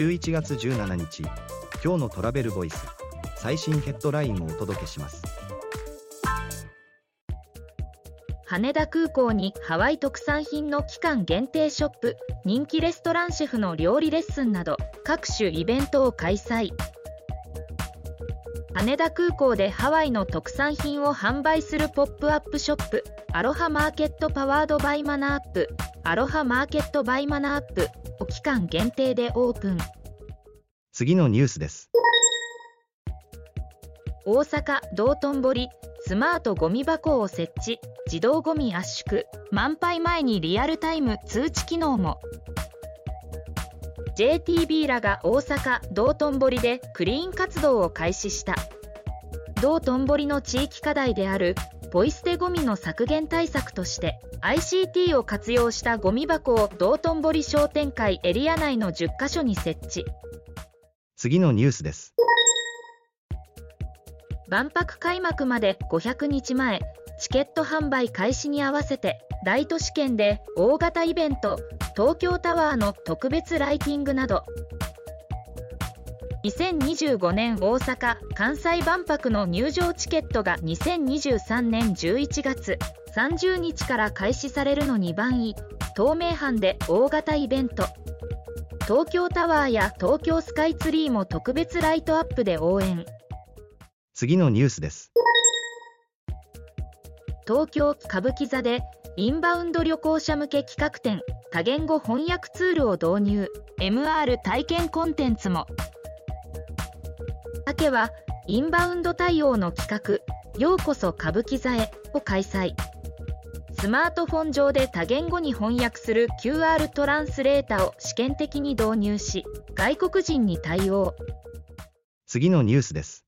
11月17日今日のトラベルボイス最新ヘッドラインをお届けします。羽田空港にハワイ特産品の期間限定ショップ人気レストランシェフの料理レッスンなど各種イベントを開催。羽田空港でハワイの特産品を販売するポップアップショップ Aloha Market Powered by Mana Upアロハマーケットバイマナーアップを期間限定でオープン。次のニュースです。大阪道頓堀スマートゴミ箱を設置自動ゴミ圧縮満杯前にリアルタイム通知機能も。JTB らが大阪道頓堀でクリーン活動を開始した。道頓堀の地域課題であるポイ捨てゴミの削減対策として ICT を活用したゴミ箱を道頓堀商店会エリア内の10カ所に設置。次のニュースです。万博開幕まで500日前チケット販売開始に合わせて大都市圏で大型イベント東京タワーの特別ライティングなど。2025年大阪・関西万博の入場チケットが2023年11月30日から開始されるの2番位東名阪で大型イベント。東京タワーや東京スカイツリーも特別ライトアップで応援。次のニュースです。東京歌舞伎座でインバウンド旅行者向け企画展多言語翻訳ツールを導入。MR 体験コンテンツも。明はインバウンド対応の企画ようこそ歌舞伎座へを開催スマートフォン上で多言語に翻訳する QR トランスレータを試験的に導入し外国人に対応。次のニュースです。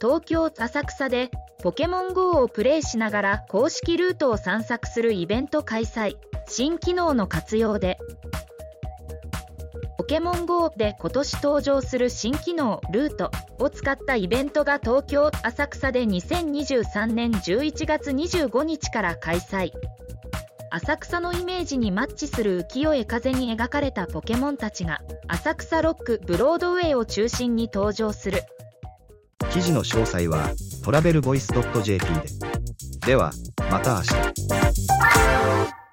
東京浅草でポケモン GO をプレイしながら公式ルートを散策するイベント開催。新機能の活用で。ポケモン GO で今年登場する新機能ルートを使ったイベントが東京浅草で2023年11月25日から開催。浅草のイメージにマッチする浮世絵風に描かれたポケモンたちが浅草ロックブロードウェイを中心に登場する。記事の詳細はトラベルボイス .jp で。ではまた明日。